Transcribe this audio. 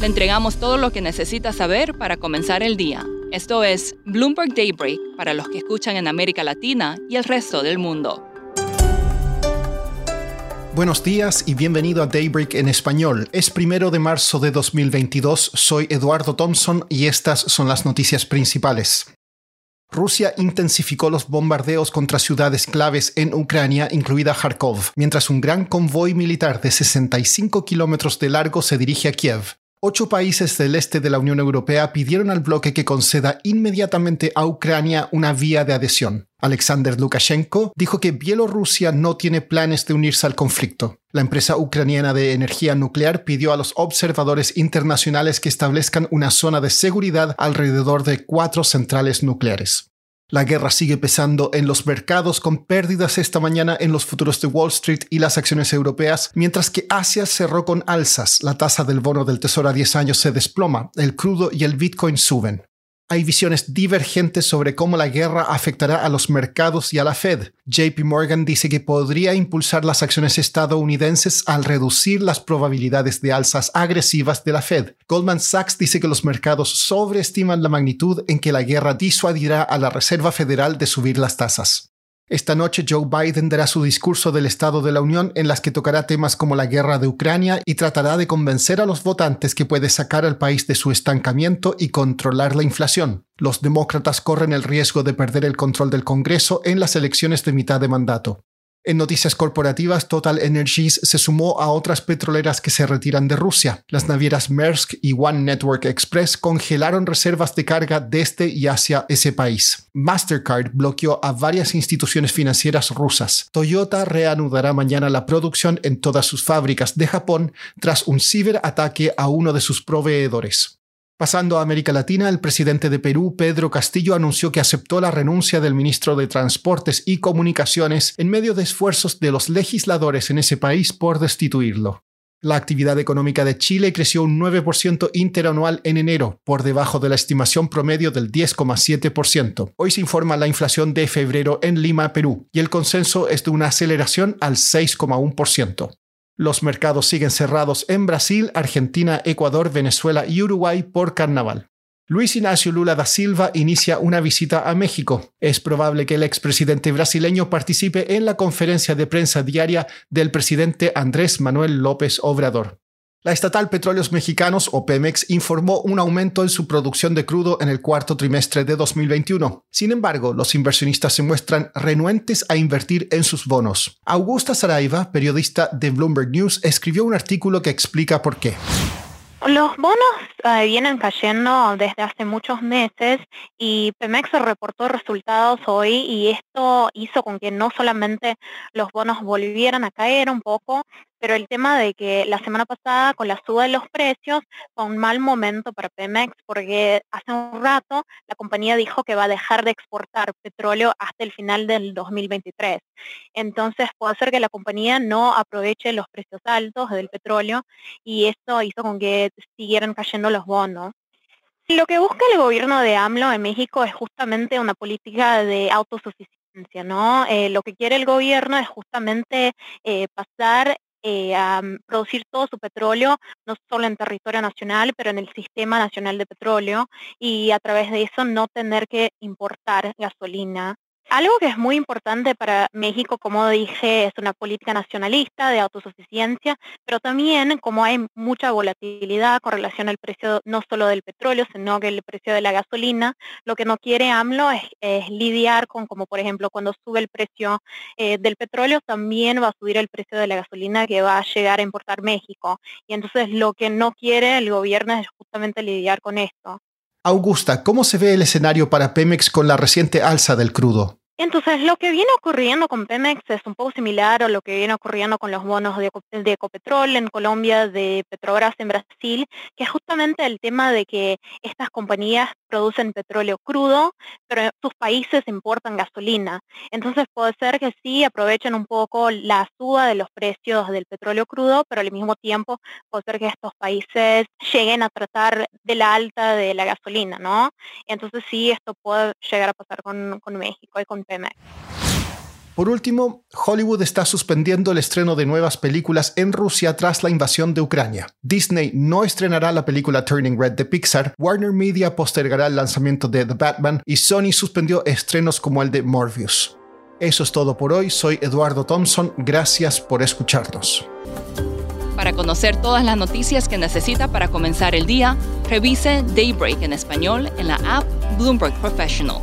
Le entregamos todo lo que necesita saber para comenzar el día. Esto es Bloomberg Daybreak para los que escuchan en América Latina y el resto del mundo. Buenos días y bienvenido a Daybreak en español. Es primero de marzo de 2022, soy Eduardo Thompson y estas son las noticias principales. Rusia intensificó los bombardeos contra ciudades claves en Ucrania, incluida Kharkov, mientras un gran convoy militar de 65 kilómetros de largo se dirige a Kiev. Ocho países del este de la Unión Europea pidieron al bloque que conceda inmediatamente a Ucrania una vía de adhesión. Alexander Lukashenko dijo que Bielorrusia no tiene planes de unirse al conflicto. La empresa ucraniana de energía nuclear pidió a los observadores internacionales que establezcan una zona de seguridad alrededor de cuatro centrales nucleares. La guerra sigue pesando en los mercados con pérdidas esta mañana en los futuros de Wall Street y las acciones europeas, mientras que Asia cerró con alzas. La tasa del bono del Tesoro a 10 años se desploma, el crudo y el Bitcoin suben hay visiones divergentes sobre cómo la guerra afectará a los mercados y a la Fed. JP Morgan dice que podría impulsar las acciones estadounidenses al reducir las probabilidades de alzas agresivas de la Fed. Goldman Sachs dice que los mercados sobreestiman la magnitud en que la guerra disuadirá a la Reserva Federal de subir las tasas. Esta noche Joe Biden dará su discurso del Estado de la Unión en las que tocará temas como la guerra de Ucrania y tratará de convencer a los votantes que puede sacar al país de su estancamiento y controlar la inflación. Los demócratas corren el riesgo de perder el control del Congreso en las elecciones de mitad de mandato. En noticias corporativas, Total Energies se sumó a otras petroleras que se retiran de Rusia. Las navieras Maersk y One Network Express congelaron reservas de carga desde y hacia ese país. Mastercard bloqueó a varias instituciones financieras rusas. Toyota reanudará mañana la producción en todas sus fábricas de Japón tras un ciberataque a uno de sus proveedores. Pasando a América Latina, el presidente de Perú, Pedro Castillo, anunció que aceptó la renuncia del ministro de Transportes y Comunicaciones en medio de esfuerzos de los legisladores en ese país por destituirlo. La actividad económica de Chile creció un 9% interanual en enero, por debajo de la estimación promedio del 10,7%. Hoy se informa la inflación de febrero en Lima, Perú, y el consenso es de una aceleración al 6,1%. Los mercados siguen cerrados en Brasil, Argentina, Ecuador, Venezuela y Uruguay por carnaval. Luis Ignacio Lula da Silva inicia una visita a México. Es probable que el expresidente brasileño participe en la conferencia de prensa diaria del presidente Andrés Manuel López Obrador. La estatal Petróleos Mexicanos, o Pemex, informó un aumento en su producción de crudo en el cuarto trimestre de 2021. Sin embargo, los inversionistas se muestran renuentes a invertir en sus bonos. Augusta Saraiva, periodista de Bloomberg News, escribió un artículo que explica por qué. Los bonos eh, vienen cayendo desde hace muchos meses y Pemex reportó resultados hoy y esto hizo con que no solamente los bonos volvieran a caer un poco, pero el tema de que la semana pasada con la suba de los precios fue un mal momento para Pemex porque hace un rato la compañía dijo que va a dejar de exportar petróleo hasta el final del 2023. Entonces puede ser que la compañía no aproveche los precios altos del petróleo y esto hizo con que siguieran cayendo los bonos. Lo que busca el gobierno de AMLO en México es justamente una política de autosuficiencia, ¿no? Eh, lo que quiere el gobierno es justamente eh, pasar eh, mm, producir todo su petróleo, no solo en territorio nacional, pero en el sistema nacional de petróleo y a través de eso no tener que importar gasolina algo que es muy importante para México, como dije, es una política nacionalista de autosuficiencia, pero también como hay mucha volatilidad con relación al precio no solo del petróleo, sino que el precio de la gasolina, lo que no quiere AMLO es, lidiar con, como por ejemplo, cuando sube el precio eh, del petróleo, también va a subir el precio de la gasolina que va a llegar a importar México. Y entonces lo que no quiere el gobierno es justamente lidiar con esto. Augusta, ¿cómo se ve el escenario para Pemex con la reciente alza del crudo? Entonces, lo que viene ocurriendo con Pemex es un poco similar a lo que viene ocurriendo con los bonos de, Ecopetrol en Colombia, de Petrobras en Brasil, que es justamente el tema de que estas compañías producen petróleo crudo, pero sus países importan gasolina. Entonces, puede ser que sí aprovechen un poco la suba de los precios del petróleo crudo, pero al mismo tiempo puede ser que estos países lleguen a tratar de la alta de la gasolina, ¿no? Entonces, sí, esto puede llegar a pasar con, con México y con por último, Hollywood está suspendiendo el estreno de nuevas películas en Rusia tras la invasión de Ucrania. Disney no estrenará la película Turning Red de Pixar, Warner Media postergará el lanzamiento de The Batman y Sony suspendió estrenos como el de Morbius. Eso es todo por hoy, soy Eduardo Thompson, gracias por escucharnos. Para conocer todas las noticias que necesita para comenzar el día, revise Daybreak en español en la app Bloomberg Professional.